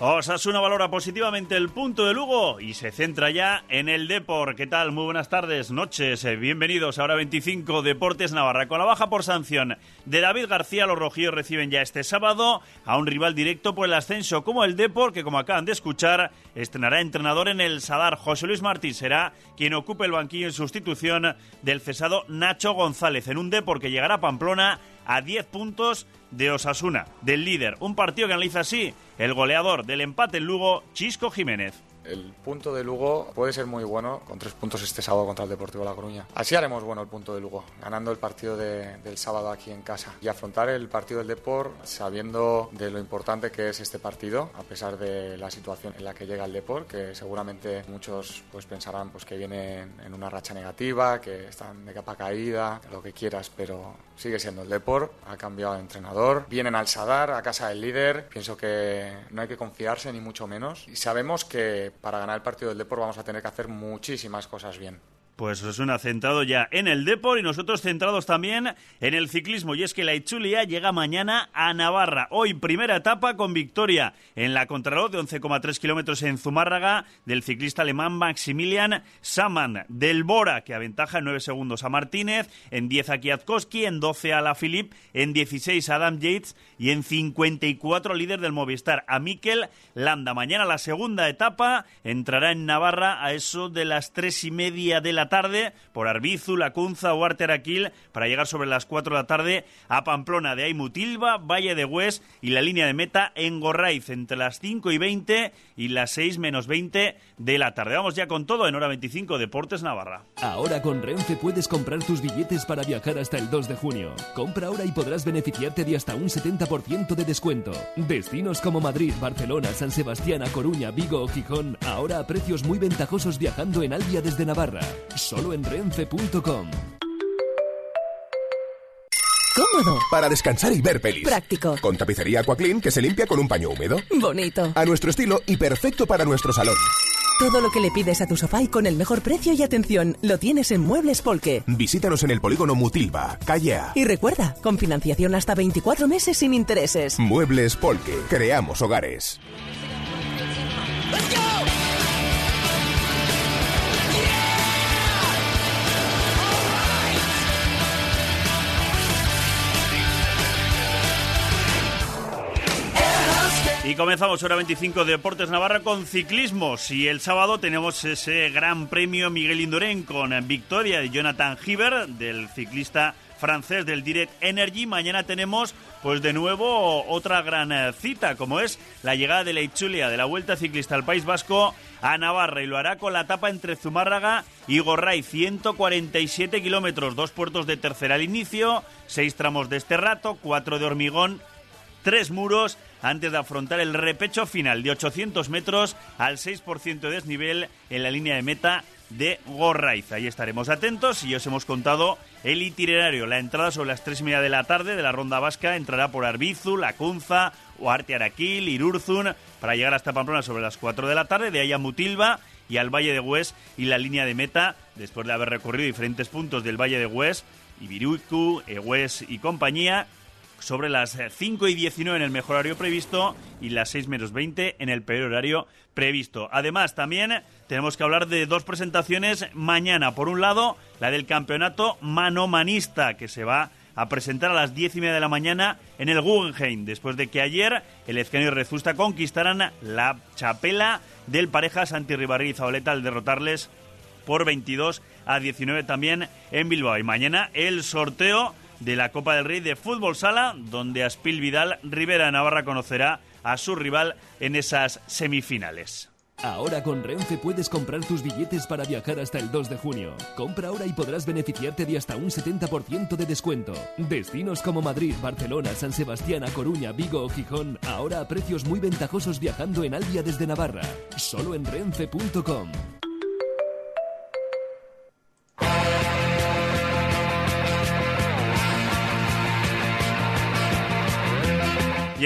Osasuna valora positivamente el punto de Lugo y se centra ya en el Depor. ¿Qué tal? Muy buenas tardes, noches. eh, Bienvenidos a Hora 25 Deportes Navarra. Con la baja por sanción de David García, los rojillos reciben ya este sábado a un rival directo por el ascenso como el Depor, que como acaban de escuchar, estrenará entrenador en el Sadar. José Luis Martín será quien ocupe el banquillo en sustitución del cesado Nacho González en un Depor que llegará a Pamplona a 10 puntos de Osasuna, del líder. Un partido que analiza así el goleador del empate en Lugo, Chisco Jiménez. El punto de Lugo puede ser muy bueno con tres puntos este sábado contra el Deportivo La Coruña. Así haremos bueno el punto de Lugo, ganando el partido de- del sábado aquí en casa y afrontar el partido del Depor sabiendo de lo importante que es este partido, a pesar de la situación en la que llega el Depor, que seguramente muchos pues pensarán pues que vienen en una racha negativa, que están de capa caída, lo que quieras, pero sigue siendo el Depor, ha cambiado de entrenador, vienen al Sadar, a casa del líder, pienso que no hay que confiarse ni mucho menos. Y sabemos que para ganar el partido del Depor vamos a tener que hacer muchísimas cosas bien. Pues Osasuna centrado ya en el Depor y nosotros centrados también en el ciclismo. Y es que la Ichulia llega mañana a Navarra. Hoy primera etapa con victoria en la contrarreloj de 11,3 kilómetros en Zumárraga del ciclista alemán Maximilian Saman del Bora, que aventaja en 9 segundos a Martínez, en 10 a Kwiatkowski, en 12 a La Philippe, en 16 a Adam Yates y en 54 líder del Movistar a Mikel Landa. Mañana la segunda etapa entrará en Navarra a eso de las tres y media de la tarde por Arbizu, Lacunza o Arteraquil para llegar sobre las 4 de la tarde a Pamplona de Aimutilva, Valle de Hues y la línea de meta en Gorraiz entre las 5 y 20 y las 6 menos 20 de la tarde. Vamos ya con todo en hora 25 Deportes Navarra. Ahora con Renfe puedes comprar tus billetes para viajar hasta el 2 de junio. Compra ahora y podrás beneficiarte de hasta un 70% de descuento. Destinos como Madrid, Barcelona, San Sebastián, A Coruña, Vigo o Gijón, ahora a precios muy ventajosos viajando en Albia desde Navarra. Solo en renfe.com. Cómodo. Para descansar y ver pelis. Práctico. Con tapicería Aquaclean que se limpia con un paño húmedo. Bonito. A nuestro estilo y perfecto para nuestro salón. Todo lo que le pides a tu sofá y con el mejor precio y atención lo tienes en Muebles Polque. Visítanos en el polígono Mutilva, calle A. Y recuerda, con financiación hasta 24 meses sin intereses. Muebles Polque. Creamos hogares. Y comenzamos hora 25 Deportes Navarra con ciclismos. Y el sábado tenemos ese gran premio Miguel Indurain con victoria de Jonathan Hiver, del ciclista francés del Direct Energy. Mañana tenemos, pues de nuevo, otra gran eh, cita, como es la llegada de la Ichulia de la Vuelta Ciclista al País Vasco a Navarra. Y lo hará con la etapa entre Zumárraga y Gorray, 147 kilómetros, dos puertos de tercera al inicio, seis tramos de este rato, cuatro de hormigón tres muros antes de afrontar el repecho final de 800 metros al 6% de desnivel en la línea de meta de Gorraiz. Ahí estaremos atentos y os hemos contado el itinerario. La entrada sobre las tres y media de la tarde de la ronda vasca entrará por Arbizu, Lacunza, Oarte Araquil, Irurzun, para llegar hasta Pamplona sobre las 4 de la tarde, de ahí a Mutilva y al Valle de Hues y la línea de meta, después de haber recorrido diferentes puntos del Valle de Hues, Ibiruicu, Hues y compañía, sobre las 5 y 19 en el mejor horario previsto y las 6 menos 20 en el peor horario previsto. Además, también tenemos que hablar de dos presentaciones mañana. Por un lado, la del campeonato manomanista, que se va a presentar a las 10 y media de la mañana en el Guggenheim, después de que ayer el Ezqueno y Rezusta conquistaran la chapela del pareja Santi Ribarri y al derrotarles por 22 a 19 también en Bilbao. Y mañana el sorteo de la Copa del Rey de Fútbol Sala, donde Aspil Vidal Rivera Navarra conocerá a su rival en esas semifinales. Ahora con Renfe puedes comprar tus billetes para viajar hasta el 2 de junio. Compra ahora y podrás beneficiarte de hasta un 70% de descuento. Destinos como Madrid, Barcelona, San Sebastián, A Coruña, Vigo o Gijón, ahora a precios muy ventajosos viajando en Albia desde Navarra. Solo en renfe.com.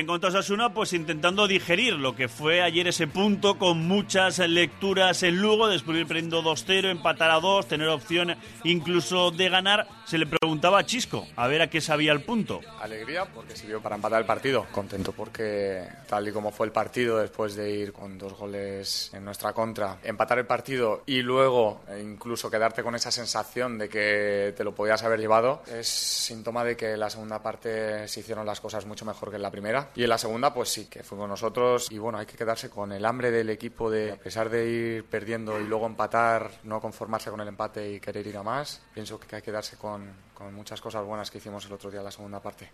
en cuanto a Osasuna, pues intentando digerir lo que fue ayer ese punto con muchas lecturas en Lugo, después de ir perdiendo 2-0, empatar a 2, tener opción incluso de ganar, se le preguntaba a Chisco a ver a qué sabía el punto. Alegría porque sirvió para empatar el partido. Contento porque tal y como fue el partido después de ir con dos goles en nuestra contra, empatar el partido y luego eh, incluso quedarte con esa sensación de que te lo podías haber llevado es síntoma de que la segunda parte se hicieron las cosas mucho mejor que en la primera. Y en la segunda, pues sí, que fuimos nosotros. Y bueno, hay que quedarse con el hambre del equipo de, a pesar de ir perdiendo y luego empatar, no conformarse con el empate y querer ir a más. Pienso que hay que quedarse con, con muchas cosas buenas que hicimos el otro día en la segunda parte.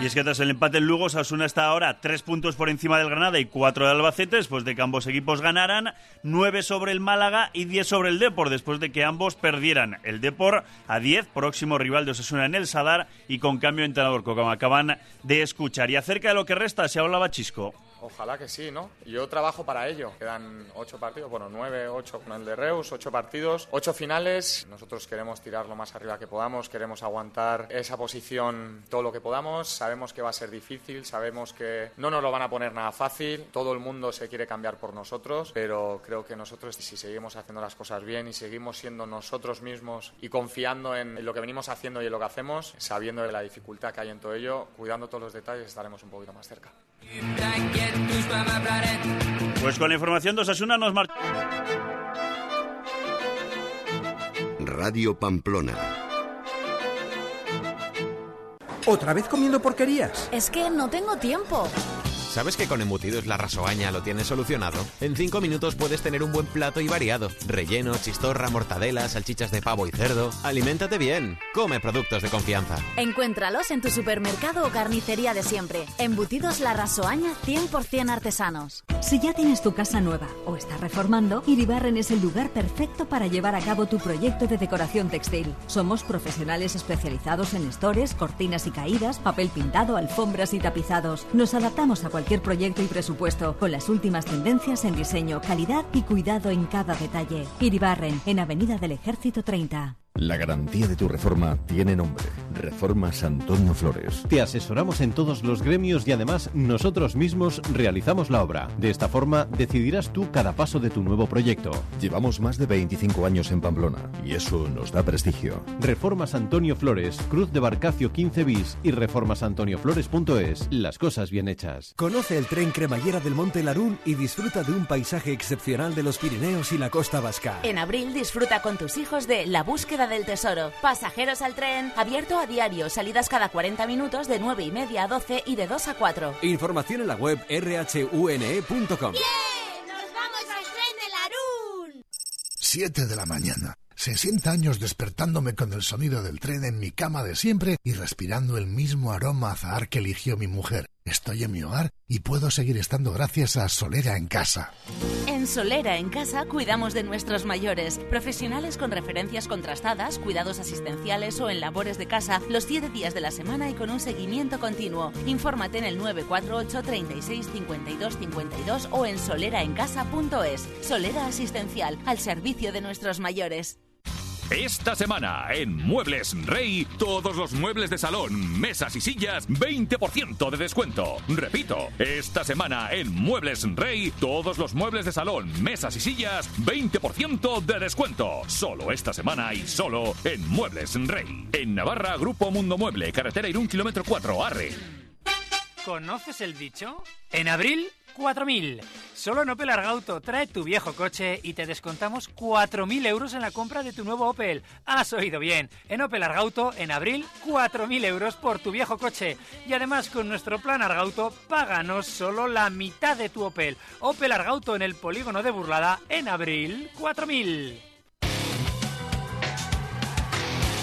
Y es que tras el empate en Lugo, Sasuna está ahora tres puntos por encima del Granada y cuatro de Albacete, después de que ambos equipos ganaran, nueve sobre el Málaga y diez sobre el Depor, después de que ambos perdieran. El Depor a diez, próximo rival de Osasuna en el Sadar y con cambio de entrenador, como acaban de escuchar. Y acerca de lo que resta, se hablaba Chisco. Ojalá que sí, ¿no? Yo trabajo para ello. Quedan ocho partidos, bueno, nueve, ocho con el de Reus, ocho partidos, ocho finales. Nosotros queremos tirar lo más arriba que podamos, queremos aguantar esa posición todo lo que podamos. Sabemos que va a ser difícil, sabemos que no nos lo van a poner nada fácil. Todo el mundo se quiere cambiar por nosotros, pero creo que nosotros, si seguimos haciendo las cosas bien y seguimos siendo nosotros mismos y confiando en lo que venimos haciendo y en lo que hacemos, sabiendo de la dificultad que hay en todo ello, cuidando todos los detalles, estaremos un poquito más cerca. Pues con la información de Osasuna nos marcha. Radio Pamplona. ¿Otra vez comiendo porquerías? Es que no tengo tiempo. ¿Sabes que con Embutidos La Rasoaña lo tienes solucionado? En 5 minutos puedes tener un buen plato y variado. Relleno, chistorra, mortadela, salchichas de pavo y cerdo. Aliméntate bien. Come productos de confianza. Encuéntralos en tu supermercado o carnicería de siempre. Embutidos La Rasoaña 100% artesanos. Si ya tienes tu casa nueva o estás reformando, Iribarren es el lugar perfecto para llevar a cabo tu proyecto de decoración textil. Somos profesionales especializados en estores, cortinas y caídas, papel pintado, alfombras y tapizados. Nos adaptamos a cualquier proyecto y presupuesto, con las últimas tendencias en diseño, calidad y cuidado en cada detalle. Iribarren, en Avenida del Ejército 30. La garantía de tu reforma tiene nombre. Reformas Antonio Flores. Te asesoramos en todos los gremios y además nosotros mismos realizamos la obra. De esta forma decidirás tú cada paso de tu nuevo proyecto. Llevamos más de 25 años en Pamplona y eso nos da prestigio. Reformas Antonio Flores, Cruz de Barcacio 15 bis y reformasantonioflores.es. Las cosas bien hechas. Conoce el tren cremallera del Monte Larún y disfruta de un paisaje excepcional de los Pirineos y la costa vasca. En abril disfruta con tus hijos de La búsqueda del tesoro. Pasajeros al tren, abierto a diario, salidas cada 40 minutos de 9 y media a 12 y de 2 a 4. Información en la web rhune.com. ¡Nos vamos al tren de Larún! 7 de la mañana. 60 años despertándome con el sonido del tren en mi cama de siempre y respirando el mismo aroma azahar que eligió mi mujer. Estoy en mi hogar y puedo seguir estando gracias a Solera en casa. En Solera en casa cuidamos de nuestros mayores, profesionales con referencias contrastadas, cuidados asistenciales o en labores de casa los 7 días de la semana y con un seguimiento continuo. Infórmate en el 948 36 52 52 o en soleraencasa.es. Solera Asistencial, al servicio de nuestros mayores. Esta semana en Muebles Rey, todos los muebles de salón, mesas y sillas, 20% de descuento. Repito, esta semana en Muebles Rey, todos los muebles de salón, mesas y sillas, 20% de descuento. Solo esta semana y solo en Muebles Rey. En Navarra, Grupo Mundo Mueble, carretera Irún, kilómetro 4, Arre. ¿Conoces el dicho? En abril 4.000. Solo en Opel Argauto trae tu viejo coche y te descontamos 4.000 euros en la compra de tu nuevo Opel. Has oído bien. En Opel Argauto, en abril, 4.000 euros por tu viejo coche. Y además, con nuestro plan Argauto, páganos solo la mitad de tu Opel. Opel Argauto en el polígono de Burlada, en abril, 4.000.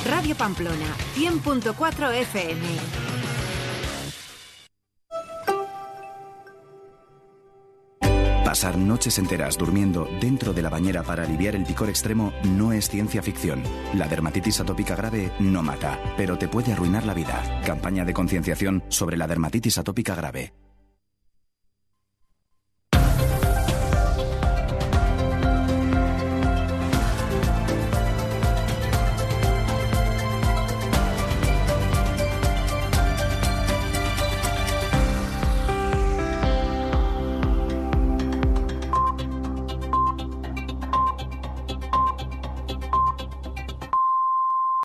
Radio Pamplona, 100.4 FM. Pasar noches enteras durmiendo dentro de la bañera para aliviar el picor extremo no es ciencia ficción. La dermatitis atópica grave no mata, pero te puede arruinar la vida. Campaña de concienciación sobre la dermatitis atópica grave.